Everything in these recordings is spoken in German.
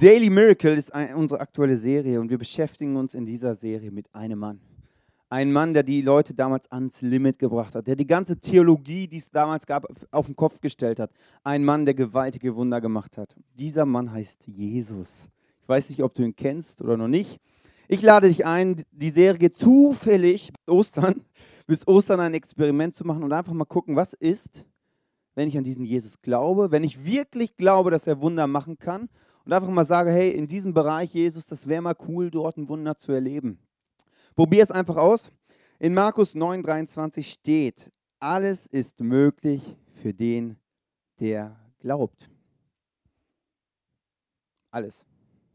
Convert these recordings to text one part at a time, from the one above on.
Daily Miracle ist ein, unsere aktuelle Serie und wir beschäftigen uns in dieser Serie mit einem Mann. Ein Mann, der die Leute damals ans Limit gebracht hat, der die ganze Theologie, die es damals gab, auf den Kopf gestellt hat. Ein Mann, der gewaltige Wunder gemacht hat. Dieser Mann heißt Jesus. Ich weiß nicht, ob du ihn kennst oder noch nicht. Ich lade dich ein, die Serie zufällig Ostern, bis Ostern ein Experiment zu machen und einfach mal gucken, was ist, wenn ich an diesen Jesus glaube, wenn ich wirklich glaube, dass er Wunder machen kann und einfach mal sage, hey, in diesem Bereich Jesus, das wäre mal cool, dort ein Wunder zu erleben. Probier es einfach aus. In Markus 9:23 steht, alles ist möglich für den, der glaubt. Alles.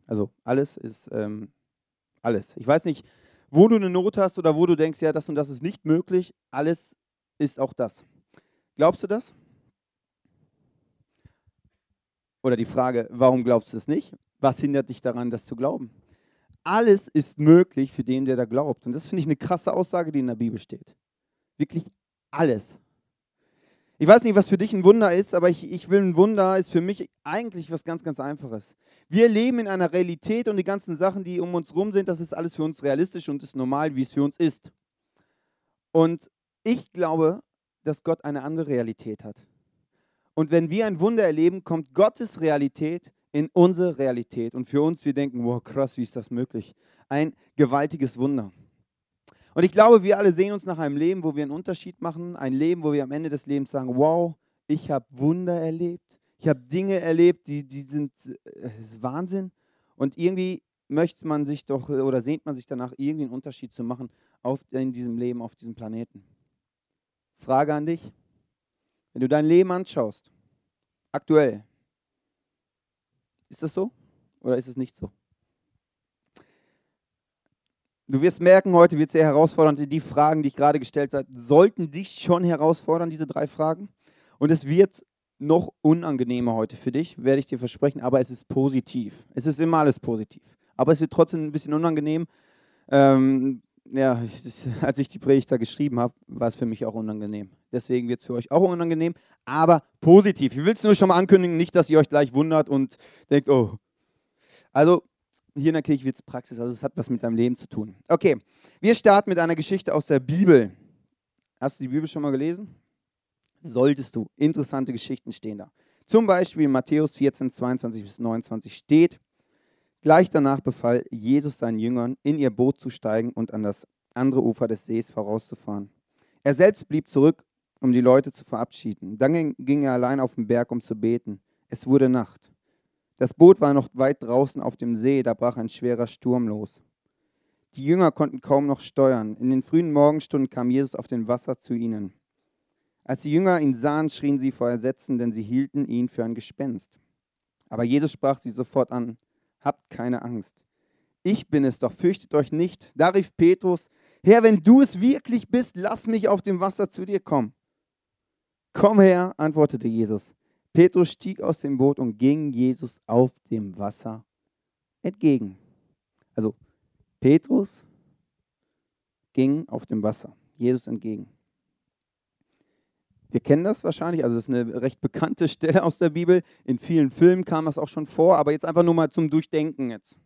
Also alles ist ähm, alles. Ich weiß nicht, wo du eine Not hast oder wo du denkst, ja, das und das ist nicht möglich. Alles ist auch das. Glaubst du das? Oder die Frage, warum glaubst du es nicht? Was hindert dich daran, das zu glauben? alles ist möglich für den, der da glaubt. Und das finde ich eine krasse Aussage, die in der Bibel steht. Wirklich alles. Ich weiß nicht, was für dich ein Wunder ist, aber ich, ich will ein Wunder, ist für mich eigentlich was ganz, ganz Einfaches. Wir leben in einer Realität und die ganzen Sachen, die um uns rum sind, das ist alles für uns realistisch und ist normal, wie es für uns ist. Und ich glaube, dass Gott eine andere Realität hat. Und wenn wir ein Wunder erleben, kommt Gottes Realität in unsere Realität. Und für uns, wir denken, wow, krass, wie ist das möglich? Ein gewaltiges Wunder. Und ich glaube, wir alle sehen uns nach einem Leben, wo wir einen Unterschied machen. Ein Leben, wo wir am Ende des Lebens sagen, wow, ich habe Wunder erlebt. Ich habe Dinge erlebt, die, die sind äh, Wahnsinn. Und irgendwie möchte man sich doch oder sehnt man sich danach, irgendwie einen Unterschied zu machen auf, in diesem Leben, auf diesem Planeten. Frage an dich. Wenn du dein Leben anschaust, aktuell, ist das so oder ist es nicht so? Du wirst merken, heute wird es sehr herausfordernd. Die Fragen, die ich gerade gestellt habe, sollten dich schon herausfordern, diese drei Fragen. Und es wird noch unangenehmer heute für dich, werde ich dir versprechen, aber es ist positiv. Es ist immer alles positiv. Aber es wird trotzdem ein bisschen unangenehm. Ähm, ja, als ich die Predigt da geschrieben habe, war es für mich auch unangenehm. Deswegen wird es für euch auch unangenehm, aber positiv. Ich will es nur schon mal ankündigen, nicht, dass ihr euch gleich wundert und denkt, oh. Also, hier in der Kirche wird es Praxis, also es hat was mit deinem Leben zu tun. Okay, wir starten mit einer Geschichte aus der Bibel. Hast du die Bibel schon mal gelesen? Solltest du. Interessante Geschichten stehen da. Zum Beispiel in Matthäus 14, 22 bis 29 steht, Gleich danach befahl Jesus seinen Jüngern, in ihr Boot zu steigen und an das andere Ufer des Sees vorauszufahren. Er selbst blieb zurück, um die Leute zu verabschieden. Dann ging er allein auf den Berg, um zu beten. Es wurde Nacht. Das Boot war noch weit draußen auf dem See, da brach ein schwerer Sturm los. Die Jünger konnten kaum noch steuern. In den frühen Morgenstunden kam Jesus auf dem Wasser zu ihnen. Als die Jünger ihn sahen, schrien sie vor Ersetzen, denn sie hielten ihn für ein Gespenst. Aber Jesus sprach sie sofort an habt keine Angst. Ich bin es doch, fürchtet euch nicht. Da rief Petrus, Herr, wenn du es wirklich bist, lass mich auf dem Wasser zu dir kommen. Komm her, antwortete Jesus. Petrus stieg aus dem Boot und ging Jesus auf dem Wasser entgegen. Also Petrus ging auf dem Wasser Jesus entgegen. Wir kennen das wahrscheinlich, also das ist eine recht bekannte Stelle aus der Bibel. In vielen Filmen kam das auch schon vor, aber jetzt einfach nur mal zum Durchdenken jetzt.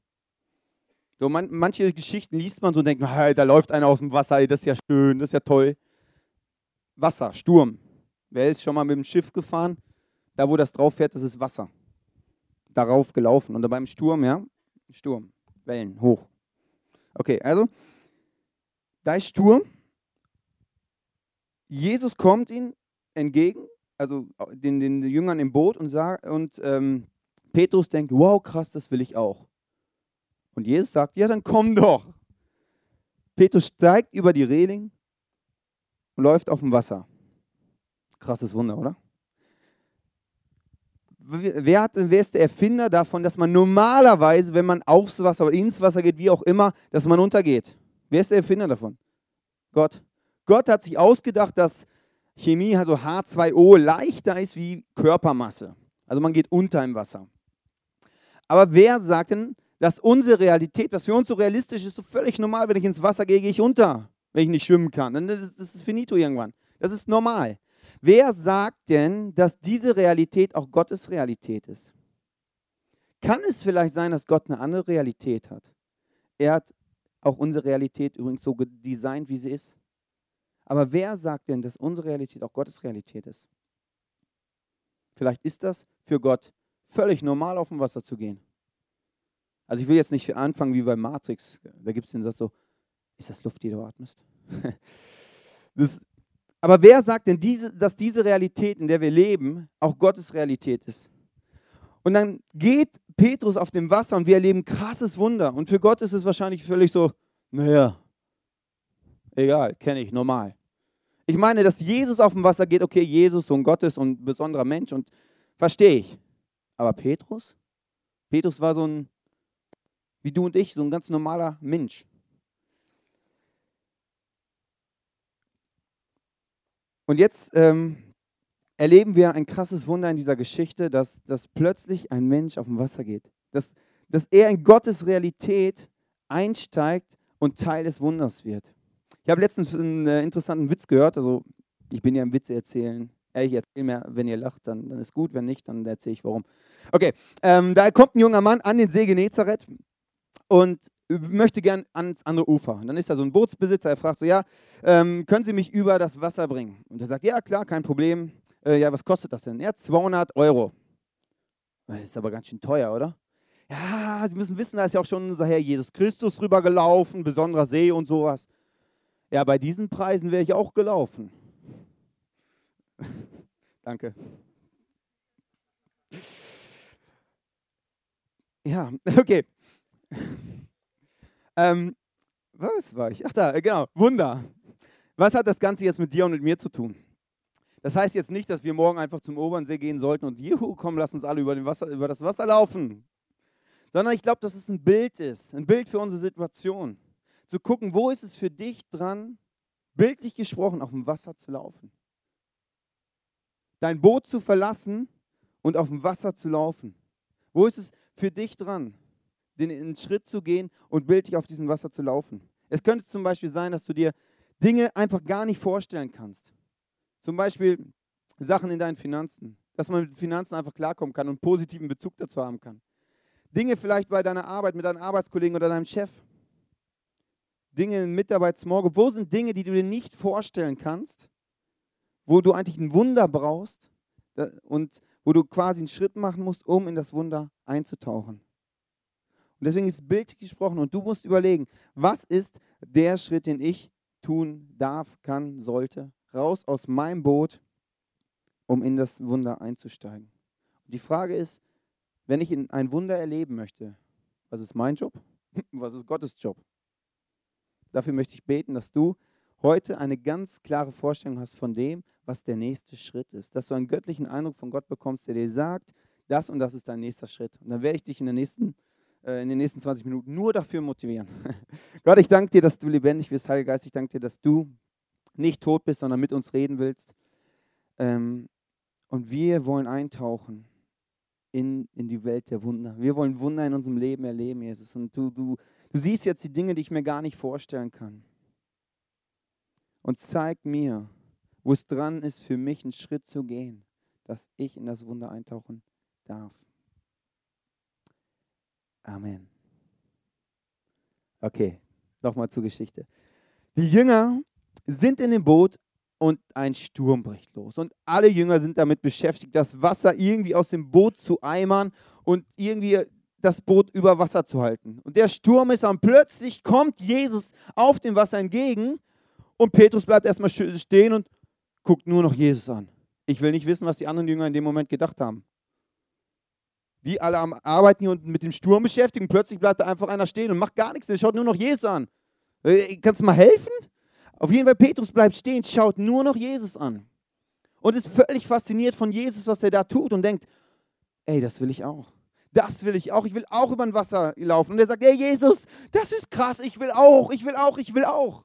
So, man, manche Geschichten liest man so und denkt, da läuft einer aus dem Wasser, das ist ja schön, das ist ja toll. Wasser, Sturm. Wer ist schon mal mit dem Schiff gefahren? Da, wo das drauf fährt, das ist Wasser. Darauf gelaufen. Und beim Sturm, ja, Sturm, Wellen, hoch. Okay, also, da ist Sturm. Jesus kommt ihn entgegen, also den, den Jüngern im Boot und, sag, und ähm, Petrus denkt, wow, krass, das will ich auch. Und Jesus sagt, ja, dann komm doch. Petrus steigt über die Reling und läuft auf dem Wasser. Krasses Wunder, oder? Wer, hat, wer ist der Erfinder davon, dass man normalerweise, wenn man aufs Wasser oder ins Wasser geht, wie auch immer, dass man untergeht? Wer ist der Erfinder davon? Gott. Gott hat sich ausgedacht, dass Chemie, also H2O, leichter ist wie Körpermasse. Also man geht unter im Wasser. Aber wer sagt denn, dass unsere Realität, was für uns so realistisch ist, so völlig normal, wenn ich ins Wasser gehe, gehe ich unter, wenn ich nicht schwimmen kann. Das, das ist finito irgendwann. Das ist normal. Wer sagt denn, dass diese Realität auch Gottes Realität ist? Kann es vielleicht sein, dass Gott eine andere Realität hat? Er hat auch unsere Realität übrigens so designt, wie sie ist. Aber wer sagt denn, dass unsere Realität auch Gottes Realität ist? Vielleicht ist das für Gott völlig normal, auf dem Wasser zu gehen. Also ich will jetzt nicht anfangen wie bei Matrix. Da gibt es den Satz so, ist das Luft, die du atmest? das, aber wer sagt denn, diese, dass diese Realität, in der wir leben, auch Gottes Realität ist? Und dann geht Petrus auf dem Wasser und wir erleben krasses Wunder. Und für Gott ist es wahrscheinlich völlig so, naja, egal, kenne ich, normal. Ich meine, dass Jesus auf dem Wasser geht, okay, Jesus, Sohn Gottes und besonderer Mensch und verstehe ich. Aber Petrus? Petrus war so ein, wie du und ich, so ein ganz normaler Mensch. Und jetzt ähm, erleben wir ein krasses Wunder in dieser Geschichte, dass, dass plötzlich ein Mensch auf dem Wasser geht. Dass, dass er in Gottes Realität einsteigt und Teil des Wunders wird. Ich habe letztens einen äh, interessanten Witz gehört. Also, ich bin ja im Witze erzählen. Ich erzähle mir, wenn ihr lacht, dann, dann ist gut. Wenn nicht, dann erzähle ich warum. Okay, ähm, da kommt ein junger Mann an den See Genezareth und möchte gern ans andere Ufer. Und dann ist da so ein Bootsbesitzer, er fragt so, ja, ähm, können Sie mich über das Wasser bringen? Und er sagt, ja, klar, kein Problem. Äh, ja, was kostet das denn? Ja, 200 Euro. Das ist aber ganz schön teuer, oder? Ja, Sie müssen wissen, da ist ja auch schon unser Herr Jesus Christus rübergelaufen, besonderer See und sowas. Ja, bei diesen Preisen wäre ich auch gelaufen. Danke. Ja, okay. Ähm, was war ich? Ach da, genau, Wunder. Was hat das Ganze jetzt mit dir und mit mir zu tun? Das heißt jetzt nicht, dass wir morgen einfach zum Obernsee gehen sollten und juhu, komm, lass uns alle über, Wasser, über das Wasser laufen. Sondern ich glaube, dass es ein Bild ist, ein Bild für unsere Situation. Zu gucken, wo ist es für dich dran, bildlich gesprochen, auf dem Wasser zu laufen. Dein Boot zu verlassen und auf dem Wasser zu laufen. Wo ist es für dich dran? Den Schritt zu gehen und bildlich auf diesem Wasser zu laufen. Es könnte zum Beispiel sein, dass du dir Dinge einfach gar nicht vorstellen kannst. Zum Beispiel Sachen in deinen Finanzen, dass man mit Finanzen einfach klarkommen kann und einen positiven Bezug dazu haben kann. Dinge vielleicht bei deiner Arbeit mit deinen Arbeitskollegen oder deinem Chef. Dinge in Mitarbeitsmorgen. Wo sind Dinge, die du dir nicht vorstellen kannst, wo du eigentlich ein Wunder brauchst und wo du quasi einen Schritt machen musst, um in das Wunder einzutauchen? Und deswegen ist bildlich gesprochen und du musst überlegen, was ist der Schritt, den ich tun darf, kann, sollte, raus aus meinem Boot, um in das Wunder einzusteigen. Und die Frage ist, wenn ich in ein Wunder erleben möchte, was ist mein Job? Was ist Gottes Job? Dafür möchte ich beten, dass du heute eine ganz klare Vorstellung hast von dem, was der nächste Schritt ist. Dass du einen göttlichen Eindruck von Gott bekommst, der dir sagt, das und das ist dein nächster Schritt. Und dann werde ich dich in der nächsten in den nächsten 20 Minuten nur dafür motivieren. Gott, ich danke dir, dass du lebendig bist, Heiliger Geist. Ich danke dir, dass du nicht tot bist, sondern mit uns reden willst. Ähm, und wir wollen eintauchen in, in die Welt der Wunder. Wir wollen Wunder in unserem Leben erleben, Jesus. Und du, du, du siehst jetzt die Dinge, die ich mir gar nicht vorstellen kann. Und zeig mir, wo es dran ist, für mich einen Schritt zu gehen, dass ich in das Wunder eintauchen darf. Amen. Okay, nochmal zur Geschichte. Die Jünger sind in dem Boot und ein Sturm bricht los. Und alle Jünger sind damit beschäftigt, das Wasser irgendwie aus dem Boot zu eimern und irgendwie das Boot über Wasser zu halten. Und der Sturm ist und plötzlich kommt Jesus auf dem Wasser entgegen und Petrus bleibt erstmal stehen und guckt nur noch Jesus an. Ich will nicht wissen, was die anderen Jünger in dem Moment gedacht haben. Die alle am Arbeiten hier und mit dem Sturm beschäftigen. Plötzlich bleibt da einfach einer stehen und macht gar nichts. Er schaut nur noch Jesus an. Äh, kannst du mal helfen? Auf jeden Fall, Petrus bleibt stehen, schaut nur noch Jesus an. Und ist völlig fasziniert von Jesus, was er da tut und denkt, ey, das will ich auch. Das will ich auch. Ich will auch über ein Wasser laufen. Und er sagt, ey Jesus, das ist krass. Ich will auch, ich will auch, ich will auch.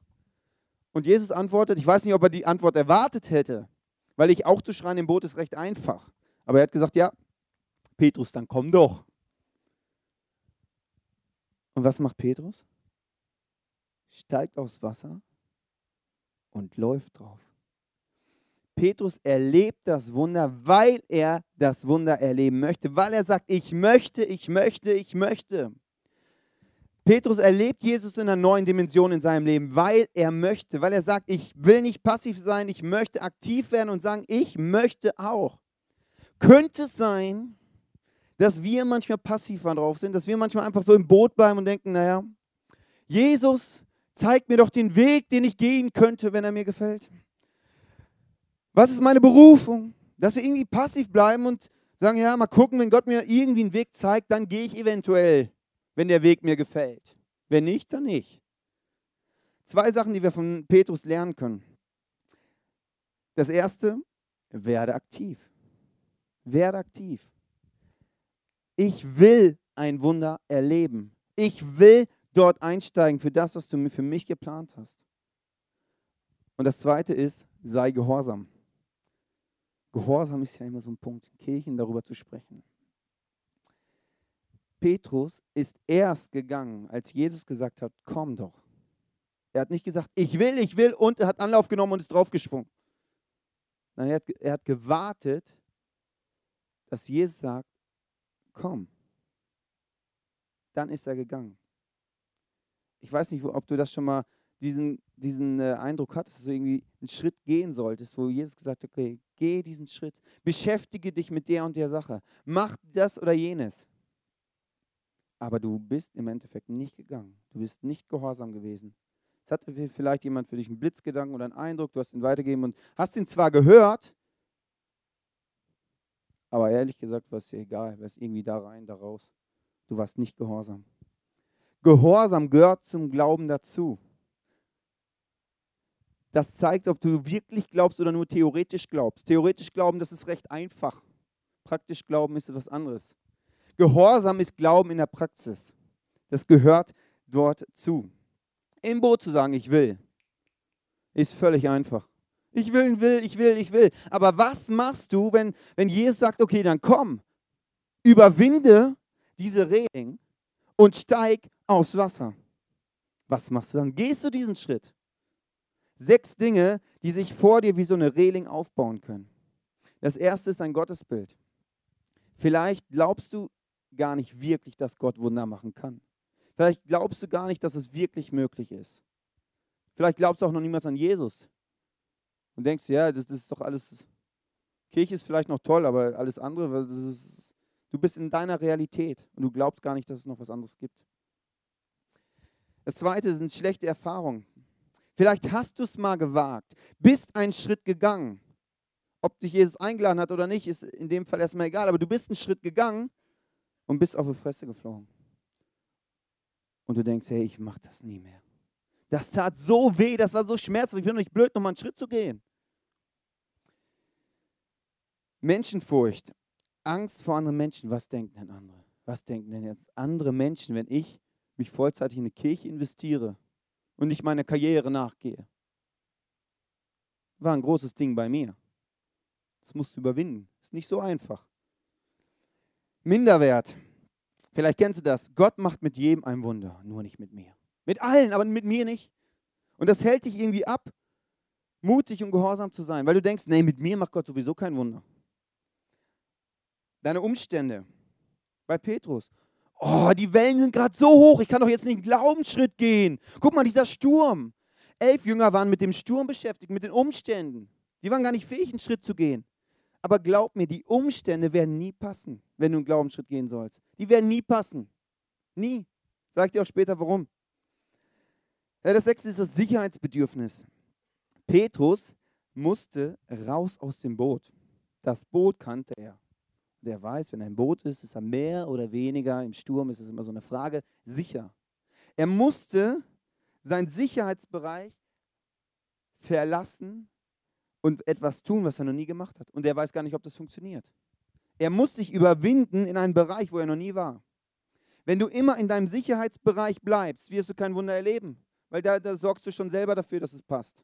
Und Jesus antwortet, ich weiß nicht, ob er die Antwort erwartet hätte, weil ich auch zu schreien im Boot ist recht einfach. Aber er hat gesagt, ja, Petrus, dann komm doch. Und was macht Petrus? Steigt aufs Wasser und läuft drauf. Petrus erlebt das Wunder, weil er das Wunder erleben möchte, weil er sagt, ich möchte, ich möchte, ich möchte. Petrus erlebt Jesus in einer neuen Dimension in seinem Leben, weil er möchte, weil er sagt, ich will nicht passiv sein, ich möchte aktiv werden und sagen, ich möchte auch. Könnte es sein, dass wir manchmal passiv drauf sind, dass wir manchmal einfach so im Boot bleiben und denken, naja, Jesus zeigt mir doch den Weg, den ich gehen könnte, wenn er mir gefällt. Was ist meine Berufung? Dass wir irgendwie passiv bleiben und sagen, ja, mal gucken, wenn Gott mir irgendwie einen Weg zeigt, dann gehe ich eventuell, wenn der Weg mir gefällt. Wenn nicht, dann nicht. Zwei Sachen, die wir von Petrus lernen können. Das erste, werde aktiv. Werde aktiv. Ich will ein Wunder erleben. Ich will dort einsteigen für das, was du für mich geplant hast. Und das zweite ist, sei gehorsam. Gehorsam ist ja immer so ein Punkt, in Kirchen darüber zu sprechen. Petrus ist erst gegangen, als Jesus gesagt hat, komm doch. Er hat nicht gesagt, ich will, ich will und er hat Anlauf genommen und ist draufgesprungen. Nein, er hat, er hat gewartet, dass Jesus sagt, komm. Dann ist er gegangen. Ich weiß nicht, ob du das schon mal diesen, diesen äh, Eindruck hattest, dass du irgendwie einen Schritt gehen solltest, wo Jesus gesagt hat, okay, geh diesen Schritt, beschäftige dich mit der und der Sache, mach das oder jenes. Aber du bist im Endeffekt nicht gegangen. Du bist nicht gehorsam gewesen. Es hatte vielleicht jemand für dich einen Blitzgedanken oder einen Eindruck, du hast ihn weitergegeben und hast ihn zwar gehört, aber ehrlich gesagt war es dir egal, es irgendwie da rein, da raus. Du warst nicht gehorsam. Gehorsam gehört zum Glauben dazu. Das zeigt, ob du wirklich glaubst oder nur theoretisch glaubst. Theoretisch glauben, das ist recht einfach. Praktisch glauben ist etwas anderes. Gehorsam ist Glauben in der Praxis. Das gehört dort zu. Im Boot zu sagen, ich will, ist völlig einfach. Ich will, will, ich will, ich will. Aber was machst du, wenn, wenn Jesus sagt, okay, dann komm, überwinde diese Reling und steig aufs Wasser? Was machst du dann? Gehst du diesen Schritt? Sechs Dinge, die sich vor dir wie so eine Reling aufbauen können. Das erste ist ein Gottesbild. Vielleicht glaubst du gar nicht wirklich, dass Gott Wunder machen kann. Vielleicht glaubst du gar nicht, dass es wirklich möglich ist. Vielleicht glaubst du auch noch niemals an Jesus. Und denkst, ja, das, das ist doch alles, Kirche ist vielleicht noch toll, aber alles andere, ist, du bist in deiner Realität und du glaubst gar nicht, dass es noch was anderes gibt. Das zweite sind schlechte Erfahrungen. Vielleicht hast du es mal gewagt, bist einen Schritt gegangen. Ob dich Jesus eingeladen hat oder nicht, ist in dem Fall erstmal egal, aber du bist einen Schritt gegangen und bist auf die Fresse geflogen. Und du denkst, hey, ich mache das nie mehr. Das tat so weh, das war so schmerzhaft, ich bin doch nicht blöd, nochmal einen Schritt zu gehen. Menschenfurcht, Angst vor anderen Menschen, was denken denn andere? Was denken denn jetzt andere Menschen, wenn ich mich vollzeitig in eine Kirche investiere und nicht meiner Karriere nachgehe. War ein großes Ding bei mir. Das musst du überwinden. Ist nicht so einfach. Minderwert. Vielleicht kennst du das. Gott macht mit jedem ein Wunder, nur nicht mit mir. Mit allen, aber mit mir nicht. Und das hält dich irgendwie ab, mutig und gehorsam zu sein, weil du denkst, nee, mit mir macht Gott sowieso kein Wunder. Deine Umstände. Bei Petrus oh, die Wellen sind gerade so hoch, ich kann doch jetzt nicht einen Glaubensschritt gehen. Guck mal, dieser Sturm. Elf Jünger waren mit dem Sturm beschäftigt, mit den Umständen. Die waren gar nicht fähig, einen Schritt zu gehen. Aber glaub mir, die Umstände werden nie passen, wenn du einen Glaubensschritt gehen sollst. Die werden nie passen. Nie. Sag dir auch später, warum. Ja, das sechste ist das Sicherheitsbedürfnis. Petrus musste raus aus dem Boot. Das Boot kannte er der weiß, wenn ein Boot ist, ist er mehr oder weniger, im Sturm ist es immer so eine Frage, sicher. Er musste seinen Sicherheitsbereich verlassen und etwas tun, was er noch nie gemacht hat. Und er weiß gar nicht, ob das funktioniert. Er muss sich überwinden in einen Bereich, wo er noch nie war. Wenn du immer in deinem Sicherheitsbereich bleibst, wirst du kein Wunder erleben, weil da, da sorgst du schon selber dafür, dass es passt.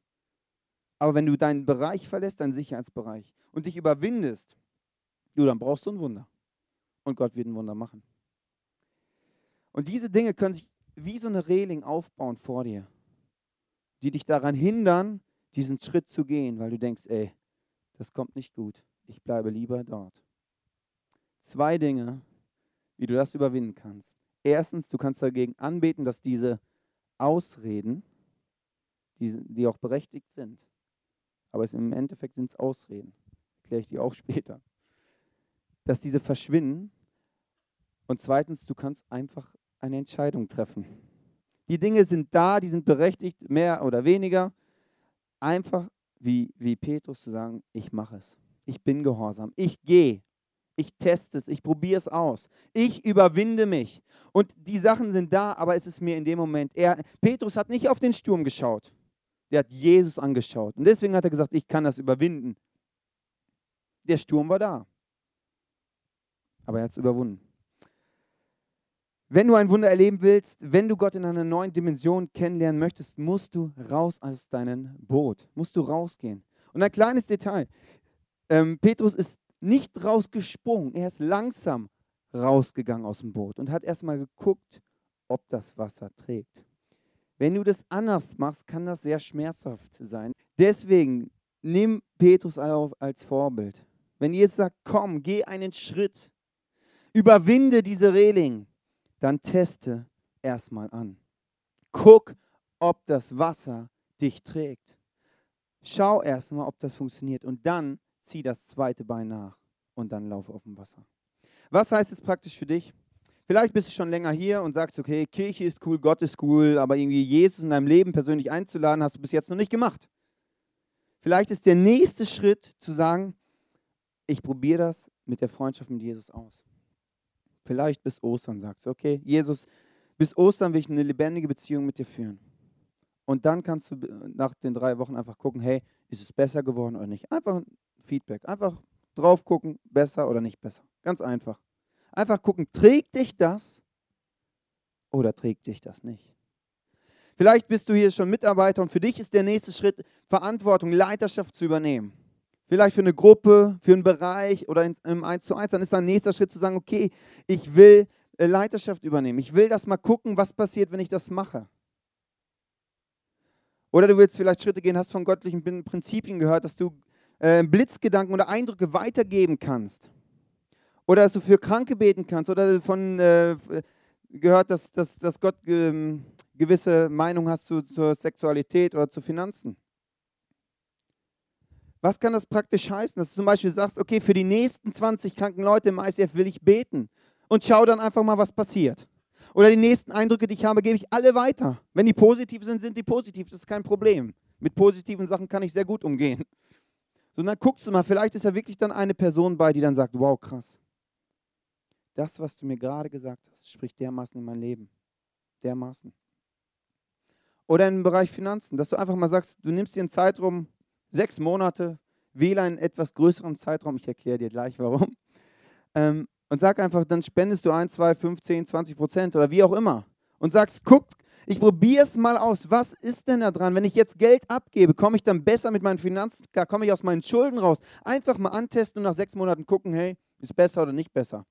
Aber wenn du deinen Bereich verlässt, deinen Sicherheitsbereich, und dich überwindest, Du, dann brauchst du ein Wunder. Und Gott wird ein Wunder machen. Und diese Dinge können sich wie so eine Reling aufbauen vor dir, die dich daran hindern, diesen Schritt zu gehen, weil du denkst, ey, das kommt nicht gut. Ich bleibe lieber dort. Zwei Dinge, wie du das überwinden kannst. Erstens, du kannst dagegen anbeten, dass diese Ausreden, die, die auch berechtigt sind, aber es, im Endeffekt sind es Ausreden, erkläre ich dir auch später, dass diese verschwinden. Und zweitens, du kannst einfach eine Entscheidung treffen. Die Dinge sind da, die sind berechtigt, mehr oder weniger. Einfach wie, wie Petrus zu sagen, ich mache es. Ich bin gehorsam. Ich gehe. Ich teste es. Ich probiere es aus. Ich überwinde mich. Und die Sachen sind da, aber es ist mir in dem Moment. Er, Petrus hat nicht auf den Sturm geschaut. Der hat Jesus angeschaut. Und deswegen hat er gesagt, ich kann das überwinden. Der Sturm war da. Aber er hat es überwunden. Wenn du ein Wunder erleben willst, wenn du Gott in einer neuen Dimension kennenlernen möchtest, musst du raus aus deinem Boot, musst du rausgehen. Und ein kleines Detail, ähm, Petrus ist nicht rausgesprungen, er ist langsam rausgegangen aus dem Boot und hat erstmal geguckt, ob das Wasser trägt. Wenn du das anders machst, kann das sehr schmerzhaft sein. Deswegen nimm Petrus als Vorbild. Wenn Jesus sagt, komm, geh einen Schritt, überwinde diese Reling, dann teste erstmal an. Guck, ob das Wasser dich trägt. Schau erstmal, ob das funktioniert und dann zieh das zweite Bein nach und dann lauf auf dem Wasser. Was heißt es praktisch für dich? Vielleicht bist du schon länger hier und sagst, okay, Kirche ist cool, Gott ist cool, aber irgendwie Jesus in deinem Leben persönlich einzuladen, hast du bis jetzt noch nicht gemacht. Vielleicht ist der nächste Schritt zu sagen, ich probiere das mit der Freundschaft mit Jesus aus. Vielleicht bis Ostern sagst du, okay, Jesus, bis Ostern will ich eine lebendige Beziehung mit dir führen. Und dann kannst du nach den drei Wochen einfach gucken, hey, ist es besser geworden oder nicht? Einfach Feedback, einfach drauf gucken, besser oder nicht besser. Ganz einfach. Einfach gucken, trägt dich das oder trägt dich das nicht? Vielleicht bist du hier schon Mitarbeiter und für dich ist der nächste Schritt, Verantwortung, Leiterschaft zu übernehmen vielleicht für eine Gruppe, für einen Bereich oder im 1 zu 1, dann ist dann nächster Schritt zu sagen, okay, ich will äh, Leiterschaft übernehmen. Ich will das mal gucken, was passiert, wenn ich das mache. Oder du willst vielleicht Schritte gehen, hast von göttlichen Prinzipien gehört, dass du äh, Blitzgedanken oder Eindrücke weitergeben kannst. Oder dass du für Kranke beten kannst. Oder von äh, gehört, dass, dass, dass Gott äh, gewisse Meinung hast zu, zur Sexualität oder zu Finanzen. Was kann das praktisch heißen? Dass du zum Beispiel sagst, okay, für die nächsten 20 kranken Leute im ICF will ich beten und schau dann einfach mal, was passiert. Oder die nächsten Eindrücke, die ich habe, gebe ich alle weiter. Wenn die positiv sind, sind die positiv, das ist kein Problem. Mit positiven Sachen kann ich sehr gut umgehen. Sondern guckst du mal, vielleicht ist ja wirklich dann eine Person bei, die dann sagt, wow, krass. Das, was du mir gerade gesagt hast, spricht dermaßen in mein Leben. Dermaßen. Oder im Bereich Finanzen, dass du einfach mal sagst, du nimmst dir einen Zeitraum, sechs Monate, wähle einen etwas größeren Zeitraum, ich erkläre dir gleich warum, ähm, und sag einfach, dann spendest du 1, 2, 5, 10, 20 Prozent oder wie auch immer. Und sagst, guck, ich probiere es mal aus. Was ist denn da dran? Wenn ich jetzt Geld abgebe, komme ich dann besser mit meinen Finanzen, komme ich aus meinen Schulden raus. Einfach mal antesten und nach sechs Monaten gucken, hey, ist besser oder nicht besser.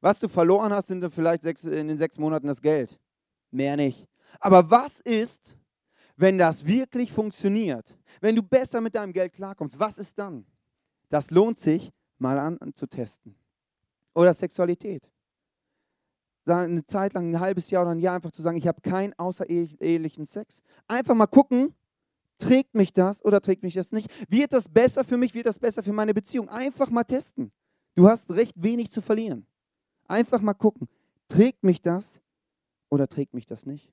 Was du verloren hast, sind dann vielleicht sechs, in den sechs Monaten das Geld. Mehr nicht. Aber was ist, wenn das wirklich funktioniert, wenn du besser mit deinem Geld klarkommst, was ist dann? Das lohnt sich, mal an, an zu testen. Oder Sexualität. Eine Zeit lang, ein halbes Jahr oder ein Jahr einfach zu sagen, ich habe keinen außerehelichen Sex. Einfach mal gucken, trägt mich das oder trägt mich das nicht? Wird das besser für mich? Wird das besser für meine Beziehung? Einfach mal testen. Du hast recht wenig zu verlieren. Einfach mal gucken, trägt mich das oder trägt mich das nicht?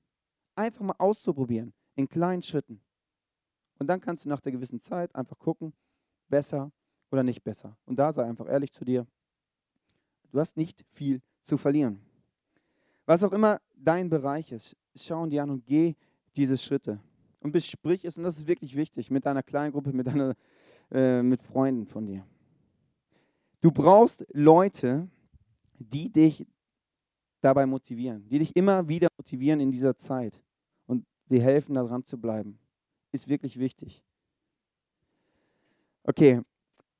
Einfach mal auszuprobieren in kleinen Schritten. Und dann kannst du nach der gewissen Zeit einfach gucken, besser oder nicht besser. Und da sei einfach ehrlich zu dir. Du hast nicht viel zu verlieren. Was auch immer dein Bereich ist, schau dir an und geh diese Schritte. Und besprich es, und das ist wirklich wichtig, mit deiner kleinen Gruppe, mit, deiner, äh, mit Freunden von dir. Du brauchst Leute, die dich dabei motivieren, die dich immer wieder motivieren in dieser Zeit die helfen, da dran zu bleiben. Ist wirklich wichtig. Okay,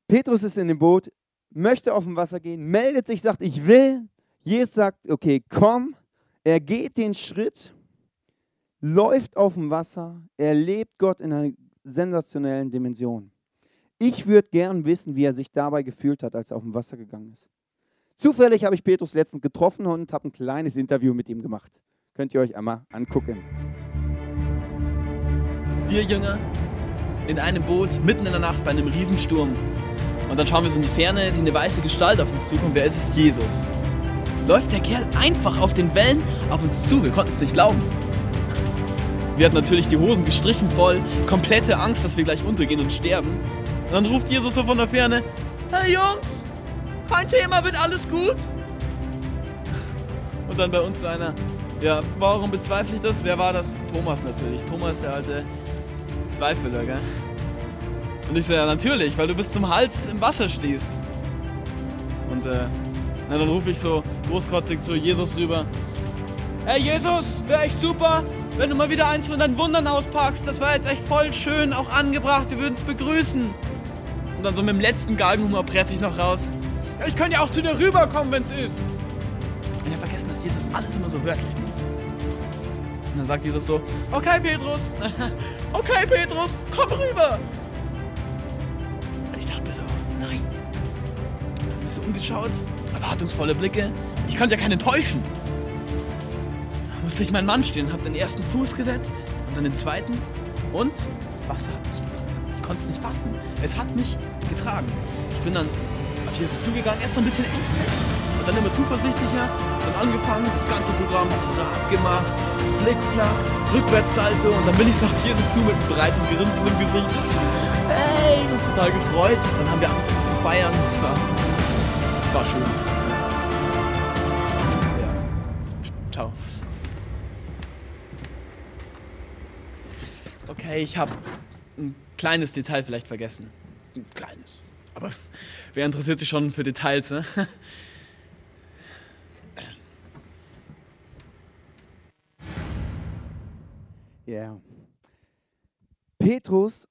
Petrus ist in dem Boot, möchte auf dem Wasser gehen, meldet sich, sagt, ich will. Jesus sagt, okay, komm. Er geht den Schritt, läuft auf dem Wasser, erlebt Gott in einer sensationellen Dimension. Ich würde gern wissen, wie er sich dabei gefühlt hat, als er auf dem Wasser gegangen ist. Zufällig habe ich Petrus letztens getroffen und habe ein kleines Interview mit ihm gemacht. Könnt ihr euch einmal angucken. Wir Jünger in einem Boot mitten in der Nacht bei einem Riesensturm. Und dann schauen wir so in die Ferne, sehen eine weiße Gestalt auf uns zukommen. Wer ist es? Jesus. Läuft der Kerl einfach auf den Wellen auf uns zu. Wir konnten es nicht glauben. Wir hatten natürlich die Hosen gestrichen voll, komplette Angst, dass wir gleich untergehen und sterben. Und dann ruft Jesus so von der Ferne, hey Jungs, kein Thema, wird alles gut? Und dann bei uns so einer, ja, warum bezweifle ich das? Wer war das? Thomas natürlich. Thomas, der alte Zweifeler, gell? Und ich so, ja, natürlich, weil du bis zum Hals im Wasser stehst. Und äh, na, dann rufe ich so großkotzig zu Jesus rüber. Hey Jesus, wäre echt super, wenn du mal wieder eins von deinen Wundern auspackst. Das war jetzt echt voll schön, auch angebracht. Wir würden es begrüßen. Und dann so mit dem letzten Galgenhumor presse ich noch raus. Ja, ich könnte ja auch zu dir rüberkommen, wenn es ist. Ich habe vergessen, dass Jesus alles immer so wörtlich nimmt. Und dann sagt Jesus so, okay Petrus, okay Petrus, komm rüber. Und ich dachte mir so, nein. Ich mich so umgeschaut, erwartungsvolle Blicke. Ich konnte ja keinen täuschen. Da musste ich meinen Mann stehen, habe den ersten Fuß gesetzt und dann den zweiten. Und das Wasser hat mich getragen. Ich konnte es nicht fassen. Es hat mich getragen. Ich bin dann auf Jesus zugegangen, erst mal ein bisschen ängstlich und dann immer zuversichtlicher. Dann angefangen, das ganze Programm Rad gemacht, Flickflack, Rückwärtssalto und dann bin ich so auf Jesus zu mit einem breiten Grinsen im Gesicht. Hey, uns total gefreut. Dann haben wir angefangen zu feiern. Das war, war schön. Ja. Ciao. Okay, ich habe ein kleines Detail vielleicht vergessen. Ein kleines. Aber wer interessiert sich schon für Details, ne? Ja. Yeah. Petrus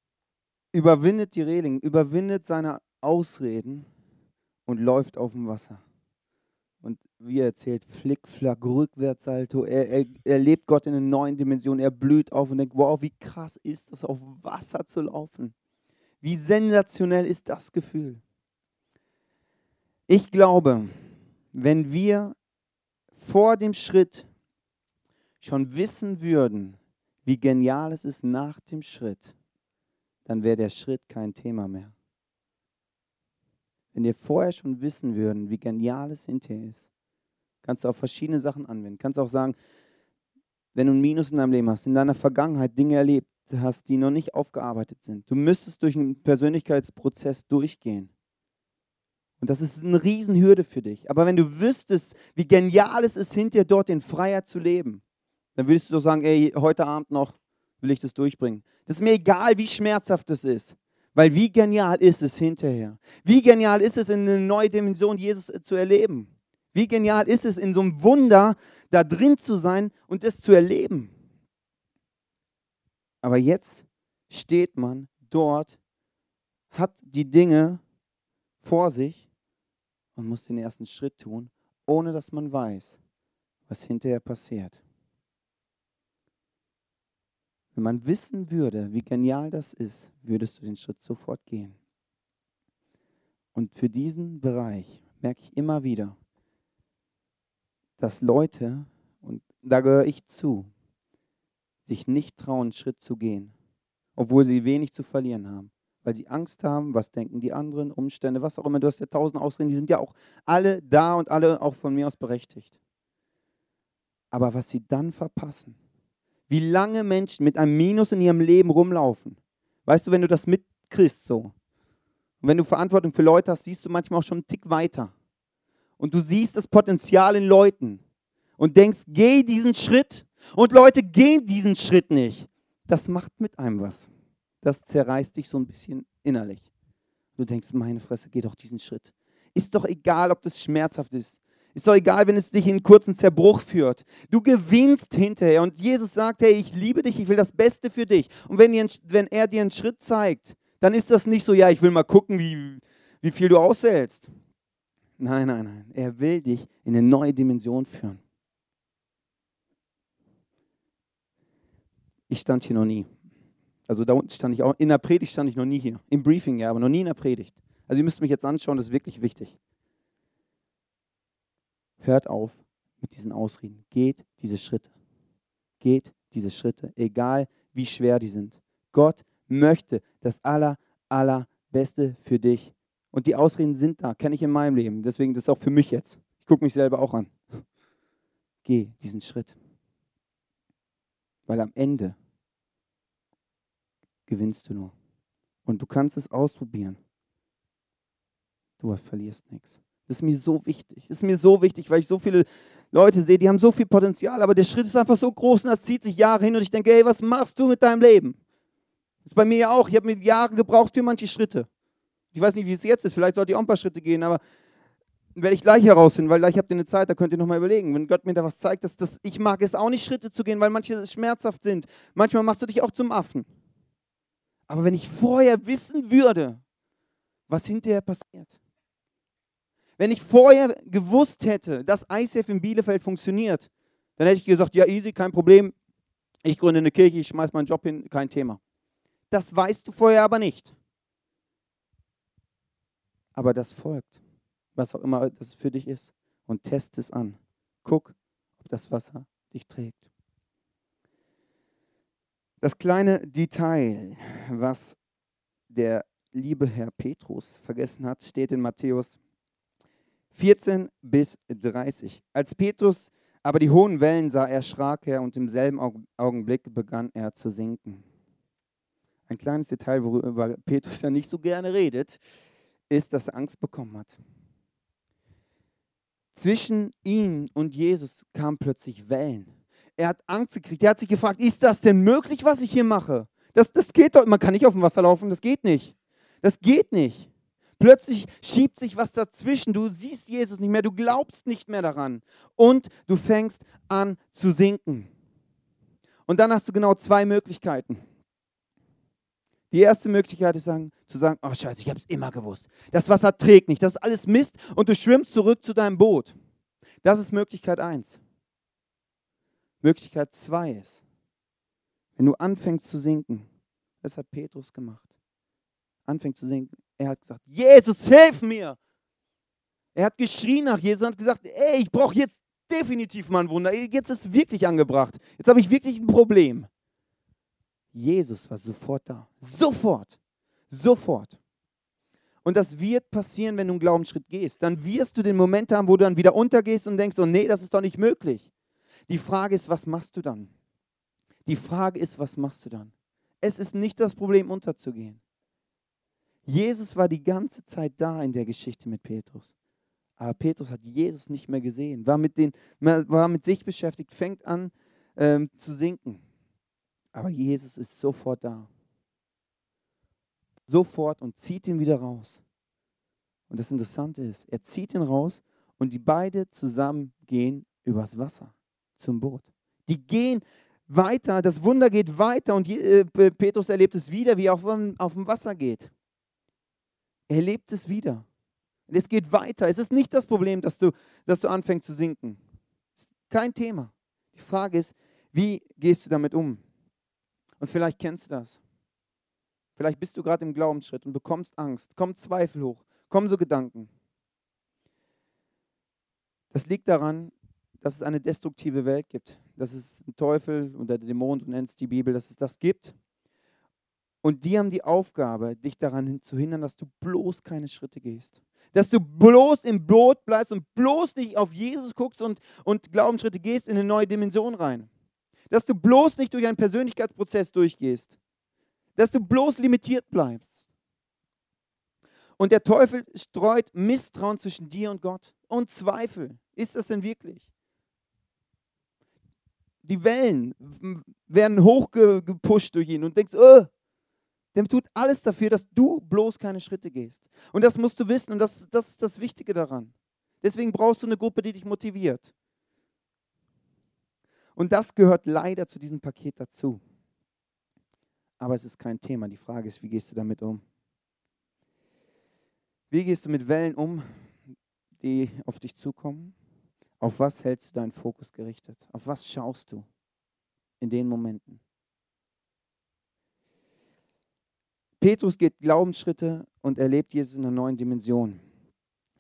überwindet die Reling, überwindet seine Ausreden und läuft auf dem Wasser. Und wie er erzählt, Flickflack, Rückwärtssalto, er, er, er lebt Gott in einer neuen Dimension, er blüht auf und denkt, wow, wie krass ist das, auf Wasser zu laufen. Wie sensationell ist das Gefühl. Ich glaube, wenn wir vor dem Schritt schon wissen würden, wie genial es ist nach dem Schritt, dann wäre der Schritt kein Thema mehr. Wenn wir vorher schon wissen würden, wie genial es hinterher ist, kannst du auf verschiedene Sachen anwenden. Kannst auch sagen, wenn du ein Minus in deinem Leben hast, in deiner Vergangenheit Dinge erlebt hast, die noch nicht aufgearbeitet sind. Du müsstest durch einen Persönlichkeitsprozess durchgehen. Und das ist eine Riesenhürde für dich. Aber wenn du wüsstest, wie genial es ist, hinterher dort in Freiheit zu leben, dann würdest du doch sagen, ey, heute Abend noch will ich das durchbringen. Das ist mir egal, wie schmerzhaft es ist. Weil wie genial ist es hinterher? Wie genial ist es, in eine neue Dimension Jesus zu erleben? Wie genial ist es, in so einem Wunder da drin zu sein und es zu erleben? Aber jetzt steht man dort, hat die Dinge vor sich und muss den ersten Schritt tun, ohne dass man weiß, was hinterher passiert. Wenn man wissen würde, wie genial das ist, würdest du den Schritt sofort gehen. Und für diesen Bereich merke ich immer wieder, dass Leute, und da gehöre ich zu, sich nicht trauen, einen Schritt zu gehen, obwohl sie wenig zu verlieren haben. Weil sie Angst haben, was denken die anderen, Umstände, was auch immer. Du hast ja tausend Ausreden, die sind ja auch alle da und alle auch von mir aus berechtigt. Aber was sie dann verpassen, wie lange Menschen mit einem Minus in ihrem Leben rumlaufen. Weißt du, wenn du das mitkriegst so, und wenn du Verantwortung für Leute hast, siehst du manchmal auch schon einen Tick weiter. Und du siehst das Potenzial in Leuten und denkst, geh diesen Schritt. Und Leute gehen diesen Schritt nicht. Das macht mit einem was. Das zerreißt dich so ein bisschen innerlich. Du denkst, meine Fresse, geh doch diesen Schritt. Ist doch egal, ob das schmerzhaft ist. Ist doch egal, wenn es dich in einen kurzen Zerbruch führt. Du gewinnst hinterher. Und Jesus sagt, hey, ich liebe dich, ich will das Beste für dich. Und wenn, ihr, wenn er dir einen Schritt zeigt, dann ist das nicht so, ja, ich will mal gucken, wie, wie viel du aushältst. Nein, nein, nein. Er will dich in eine neue Dimension führen. Ich stand hier noch nie. Also da unten stand ich auch, in der Predigt stand ich noch nie hier. Im Briefing ja, aber noch nie in der Predigt. Also ihr müsst mich jetzt anschauen, das ist wirklich wichtig. Hört auf mit diesen Ausreden. Geht diese Schritte. Geht diese Schritte, egal wie schwer die sind. Gott möchte das aller, allerbeste für dich. Und die Ausreden sind da, kenne ich in meinem Leben. Deswegen das ist auch für mich jetzt. Ich gucke mich selber auch an. Geh diesen Schritt. Weil am Ende gewinnst du nur. Und du kannst es ausprobieren. Du verlierst nichts. Das ist mir so wichtig. Das ist mir so wichtig, weil ich so viele Leute sehe, die haben so viel Potenzial, aber der Schritt ist einfach so groß und das zieht sich Jahre hin und ich denke, hey, was machst du mit deinem Leben? Das ist bei mir ja auch. Ich habe mit Jahren gebraucht für manche Schritte. Ich weiß nicht, wie es jetzt ist. Vielleicht sollte ich auch ein paar Schritte gehen, aber werde ich gleich herausfinden, weil gleich habt ihr eine Zeit, da könnt ihr nochmal überlegen. Wenn Gott mir da was zeigt, dass, dass ich mag es auch nicht, Schritte zu gehen, weil manche schmerzhaft sind. Manchmal machst du dich auch zum Affen. Aber wenn ich vorher wissen würde, was hinterher passiert, wenn ich vorher gewusst hätte, dass ICF in Bielefeld funktioniert, dann hätte ich gesagt, ja easy, kein Problem, ich gründe eine Kirche, ich schmeiße meinen Job hin, kein Thema. Das weißt du vorher aber nicht. Aber das folgt was auch immer das für dich ist, und test es an. Guck, ob das Wasser dich trägt. Das kleine Detail, was der liebe Herr Petrus vergessen hat, steht in Matthäus 14 bis 30. Als Petrus aber die hohen Wellen sah, erschrak er und im selben Augenblick begann er zu sinken. Ein kleines Detail, worüber Petrus ja nicht so gerne redet, ist, dass er Angst bekommen hat. Zwischen ihm und Jesus kamen plötzlich Wellen. Er hat Angst gekriegt. Er hat sich gefragt, ist das denn möglich, was ich hier mache? Das, das geht doch. Man kann nicht auf dem Wasser laufen, das geht nicht. Das geht nicht. Plötzlich schiebt sich was dazwischen. Du siehst Jesus nicht mehr, du glaubst nicht mehr daran. Und du fängst an zu sinken. Und dann hast du genau zwei Möglichkeiten. Die erste Möglichkeit ist sagen, zu sagen, oh scheiße, ich habe es immer gewusst. Das Wasser trägt nicht, das ist alles Mist und du schwimmst zurück zu deinem Boot. Das ist Möglichkeit 1. Möglichkeit 2 ist, wenn du anfängst zu sinken, das hat Petrus gemacht, anfängt zu sinken, er hat gesagt, Jesus, hilf mir. Er hat geschrien nach Jesus und hat gesagt, ey, ich brauche jetzt definitiv mal ein Wunder. Jetzt ist es wirklich angebracht. Jetzt habe ich wirklich ein Problem. Jesus war sofort da. Sofort. Sofort. Und das wird passieren, wenn du einen Glaubensschritt gehst. Dann wirst du den Moment haben, wo du dann wieder untergehst und denkst, oh nee, das ist doch nicht möglich. Die Frage ist, was machst du dann? Die Frage ist, was machst du dann? Es ist nicht das Problem, unterzugehen. Jesus war die ganze Zeit da in der Geschichte mit Petrus. Aber Petrus hat Jesus nicht mehr gesehen, war mit, den, war mit sich beschäftigt, fängt an ähm, zu sinken. Aber Jesus ist sofort da. Sofort und zieht ihn wieder raus. Und das Interessante ist, er zieht ihn raus und die beiden zusammen gehen übers Wasser zum Boot. Die gehen weiter, das Wunder geht weiter und äh, Petrus erlebt es wieder, wie er auf, auf dem Wasser geht. Er erlebt es wieder. Und es geht weiter. Es ist nicht das Problem, dass du, dass du anfängst zu sinken. Kein Thema. Die Frage ist, wie gehst du damit um? Und vielleicht kennst du das. Vielleicht bist du gerade im Glaubensschritt und bekommst Angst, kommen Zweifel hoch, kommen so Gedanken. Das liegt daran, dass es eine destruktive Welt gibt, dass es einen Teufel oder Dämon, du nennst die Bibel, dass es das gibt. Und die haben die Aufgabe, dich daran zu hindern, dass du bloß keine Schritte gehst. Dass du bloß im Boot bleibst und bloß nicht auf Jesus guckst und, und Glaubensschritte gehst in eine neue Dimension rein dass du bloß nicht durch einen Persönlichkeitsprozess durchgehst, dass du bloß limitiert bleibst. Und der Teufel streut Misstrauen zwischen dir und Gott und Zweifel. Ist das denn wirklich? Die Wellen werden hochgepusht durch ihn und denkst, oh, der tut alles dafür, dass du bloß keine Schritte gehst. Und das musst du wissen und das, das ist das Wichtige daran. Deswegen brauchst du eine Gruppe, die dich motiviert. Und das gehört leider zu diesem Paket dazu. Aber es ist kein Thema. Die Frage ist, wie gehst du damit um? Wie gehst du mit Wellen um, die auf dich zukommen? Auf was hältst du deinen Fokus gerichtet? Auf was schaust du in den Momenten? Petrus geht Glaubensschritte und erlebt Jesus in einer neuen Dimension.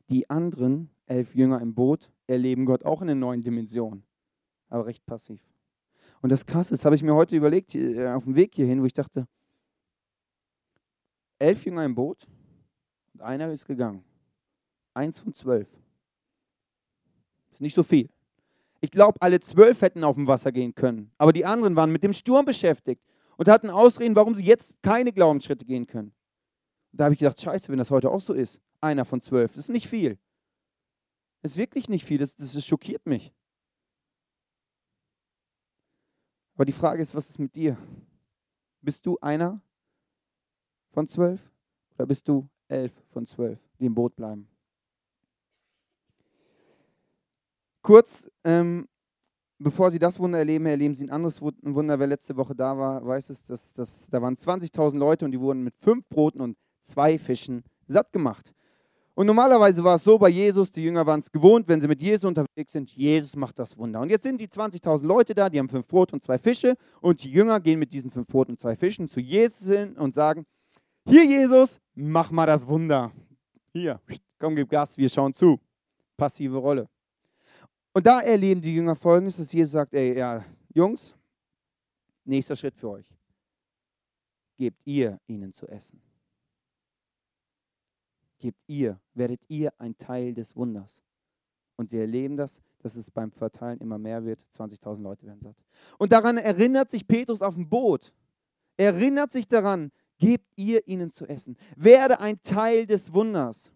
Die anderen elf Jünger im Boot erleben Gott auch in einer neuen Dimension, aber recht passiv. Und das Krasse ist, habe ich mir heute überlegt, äh, auf dem Weg hierhin, wo ich dachte, elf Jünger im Boot und einer ist gegangen. Eins von zwölf. Ist nicht so viel. Ich glaube, alle zwölf hätten auf dem Wasser gehen können. Aber die anderen waren mit dem Sturm beschäftigt und hatten Ausreden, warum sie jetzt keine Glaubensschritte gehen können. Da habe ich gedacht, scheiße, wenn das heute auch so ist. Einer von zwölf. Das ist nicht viel. Das ist wirklich nicht viel. Das, das schockiert mich. Aber die Frage ist, was ist mit dir? Bist du einer von zwölf oder bist du elf von zwölf, die im Boot bleiben? Kurz, ähm, bevor Sie das Wunder erleben, erleben Sie ein anderes Wunder. Wer letzte Woche da war, weiß es, dass, dass da waren 20.000 Leute und die wurden mit fünf Broten und zwei Fischen satt gemacht. Und normalerweise war es so bei Jesus, die Jünger waren es gewohnt, wenn sie mit Jesus unterwegs sind, Jesus macht das Wunder. Und jetzt sind die 20.000 Leute da, die haben fünf Brot und zwei Fische und die Jünger gehen mit diesen fünf Brot und zwei Fischen zu Jesus hin und sagen, hier Jesus, mach mal das Wunder. Hier, komm, gib Gas, wir schauen zu. Passive Rolle. Und da erleben die Jünger folgendes, dass Jesus sagt, ey, ja, Jungs, nächster Schritt für euch. Gebt ihr ihnen zu essen gebt ihr, werdet ihr ein Teil des Wunders. Und sie erleben das, dass es beim Verteilen immer mehr wird. 20.000 Leute werden satt. Und daran erinnert sich Petrus auf dem Boot. Er erinnert sich daran, gebt ihr ihnen zu essen. Werde ein Teil des Wunders.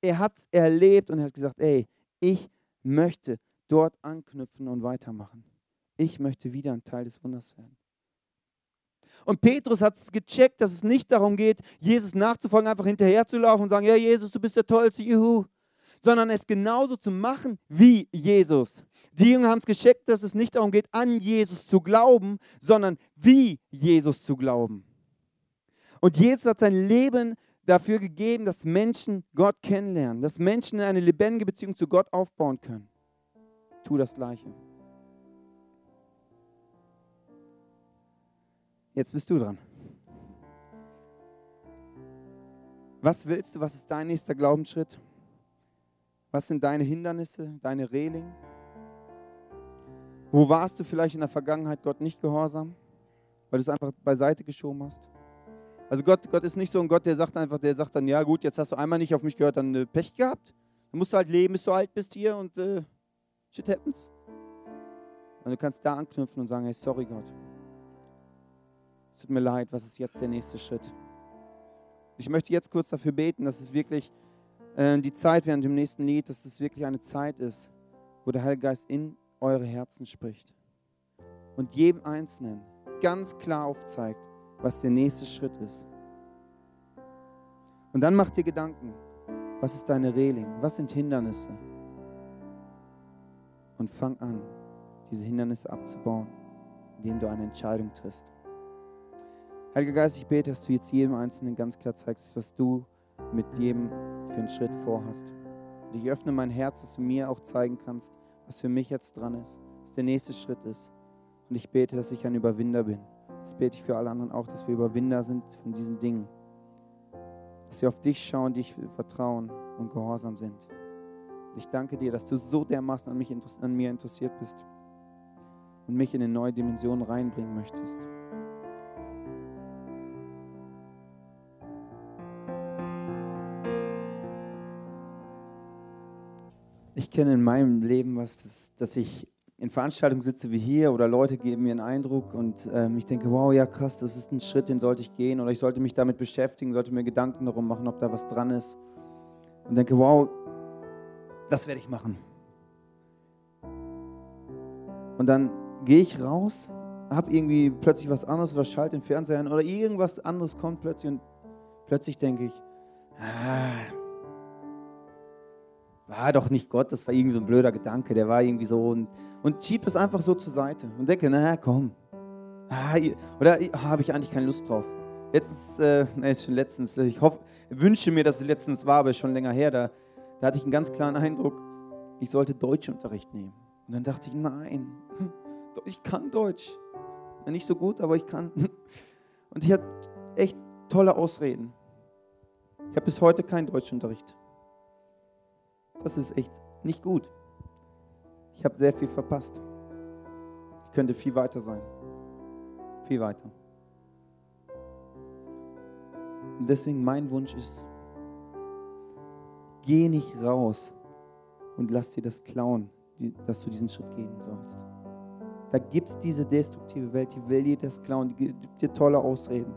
Er hat es erlebt und er hat gesagt, ey, ich möchte dort anknüpfen und weitermachen. Ich möchte wieder ein Teil des Wunders werden. Und Petrus hat es gecheckt, dass es nicht darum geht, Jesus nachzufolgen, einfach hinterherzulaufen und sagen, ja Jesus, du bist der Tollste, juhu. Sondern es genauso zu machen wie Jesus. Die Jünger haben es gecheckt, dass es nicht darum geht, an Jesus zu glauben, sondern wie Jesus zu glauben. Und Jesus hat sein Leben dafür gegeben, dass Menschen Gott kennenlernen, dass Menschen eine lebendige Beziehung zu Gott aufbauen können. Tu das Gleiche. Jetzt bist du dran. Was willst du? Was ist dein nächster Glaubensschritt? Was sind deine Hindernisse, deine Reling? Wo warst du vielleicht in der Vergangenheit Gott nicht gehorsam, weil du es einfach beiseite geschoben hast? Also Gott, Gott ist nicht so ein Gott, der sagt einfach, der sagt dann, ja gut, jetzt hast du einmal nicht auf mich gehört, dann äh, Pech gehabt. Dann musst du halt leben, bis du alt bist hier und äh, shit happens. Und du kannst da anknüpfen und sagen, hey, sorry Gott es tut mir leid, was ist jetzt der nächste Schritt? Ich möchte jetzt kurz dafür beten, dass es wirklich äh, die Zeit während dem nächsten Lied, dass es wirklich eine Zeit ist, wo der Heilige Geist in eure Herzen spricht und jedem Einzelnen ganz klar aufzeigt, was der nächste Schritt ist. Und dann mach dir Gedanken, was ist deine Reling, was sind Hindernisse? Und fang an, diese Hindernisse abzubauen, indem du eine Entscheidung triffst. Heiliger Geist, ich bete, dass du jetzt jedem Einzelnen ganz klar zeigst, was du mit jedem für einen Schritt vorhast. Und ich öffne mein Herz, dass du mir auch zeigen kannst, was für mich jetzt dran ist, was der nächste Schritt ist. Und ich bete, dass ich ein Überwinder bin. Das bete ich für alle anderen auch, dass wir Überwinder sind von diesen Dingen. Dass wir auf dich schauen, dich vertrauen und gehorsam sind. Ich danke dir, dass du so dermaßen an, mich, an mir interessiert bist und mich in eine neue Dimension reinbringen möchtest. Ich kenne in meinem Leben was, das, dass ich in Veranstaltungen sitze wie hier oder Leute geben mir einen Eindruck und ähm, ich denke, wow, ja krass, das ist ein Schritt, den sollte ich gehen oder ich sollte mich damit beschäftigen, sollte mir Gedanken darum machen, ob da was dran ist und denke, wow, das werde ich machen. Und dann gehe ich raus, habe irgendwie plötzlich was anderes oder schalte den Fernseher an oder irgendwas anderes kommt plötzlich und plötzlich denke ich, ah, war doch nicht Gott, das war irgendwie so ein blöder Gedanke, der war irgendwie so und, und schieb es einfach so zur Seite und denke, na komm, ah, oder ah, habe ich eigentlich keine Lust drauf. Jetzt ist, äh, ist schon letztens, ich hoffe, wünsche mir, dass es letztens war, aber ist schon länger her, da, da hatte ich einen ganz klaren Eindruck, ich sollte Deutschunterricht nehmen. Und dann dachte ich, nein, ich kann Deutsch. Nicht so gut, aber ich kann. Und ich hatte echt tolle Ausreden. Ich habe bis heute keinen Deutschunterricht. Das ist echt nicht gut. Ich habe sehr viel verpasst. Ich könnte viel weiter sein. Viel weiter. Und deswegen mein Wunsch ist, geh nicht raus und lass dir das klauen, dass du diesen Schritt gehen sollst. Da gibt es diese destruktive Welt, die will dir das klauen, die gibt dir tolle Ausreden.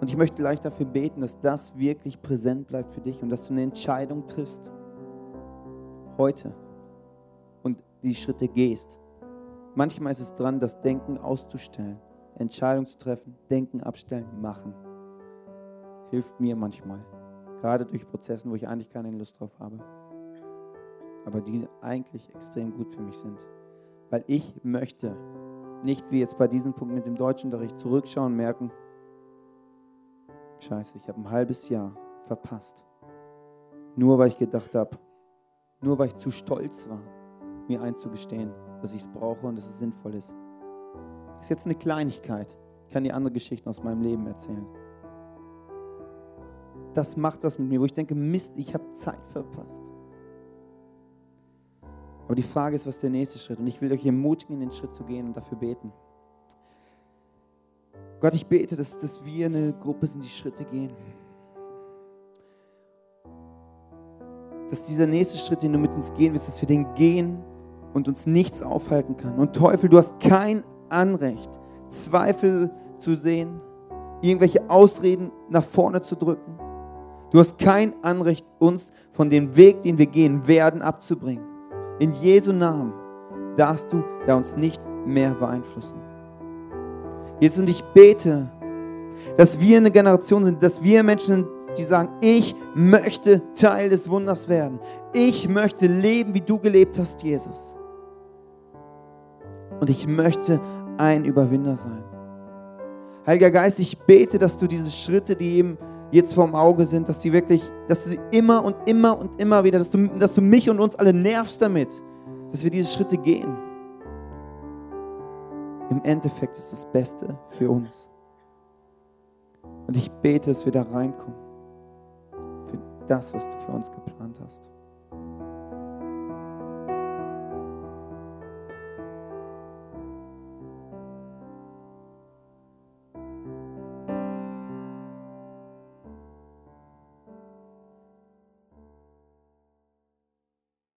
Und ich möchte gleich dafür beten, dass das wirklich präsent bleibt für dich und dass du eine Entscheidung triffst. Heute. Und die Schritte gehst. Manchmal ist es dran, das Denken auszustellen, Entscheidungen zu treffen, Denken abstellen, machen. Hilft mir manchmal. Gerade durch Prozessen, wo ich eigentlich keine Lust drauf habe. Aber die eigentlich extrem gut für mich sind. Weil ich möchte nicht wie jetzt bei diesem Punkt mit dem Deutschunterricht zurückschauen merken, Scheiße, ich habe ein halbes Jahr verpasst. Nur weil ich gedacht habe, nur weil ich zu stolz war, mir einzugestehen, dass ich es brauche und dass es sinnvoll ist. Ist jetzt eine Kleinigkeit. Ich kann dir andere Geschichten aus meinem Leben erzählen. Das macht was mit mir, wo ich denke, Mist, ich habe Zeit verpasst. Aber die Frage ist, was ist der nächste Schritt? Und ich will euch ermutigen, in den Schritt zu gehen und dafür beten. Gott, ich bete, dass, dass wir eine Gruppe sind, die Schritte gehen. Dass dieser nächste Schritt, den du mit uns gehen willst, dass wir den gehen und uns nichts aufhalten kann. Und Teufel, du hast kein Anrecht, Zweifel zu sehen, irgendwelche Ausreden nach vorne zu drücken. Du hast kein Anrecht, uns von dem Weg, den wir gehen werden, abzubringen. In Jesu Namen darfst du da uns nicht mehr beeinflussen. Jesus, und ich bete, dass wir eine Generation sind, dass wir Menschen sind, die sagen, ich möchte Teil des Wunders werden. Ich möchte leben, wie du gelebt hast, Jesus. Und ich möchte ein Überwinder sein. Heiliger Geist, ich bete, dass du diese Schritte, die eben jetzt vorm Auge sind, dass die wirklich, dass du sie immer und immer und immer wieder, dass du, dass du mich und uns alle nervst damit, dass wir diese Schritte gehen. Im Endeffekt ist das Beste für uns. Und ich bete, dass wir da reinkommen. Für das, was du für uns geplant hast.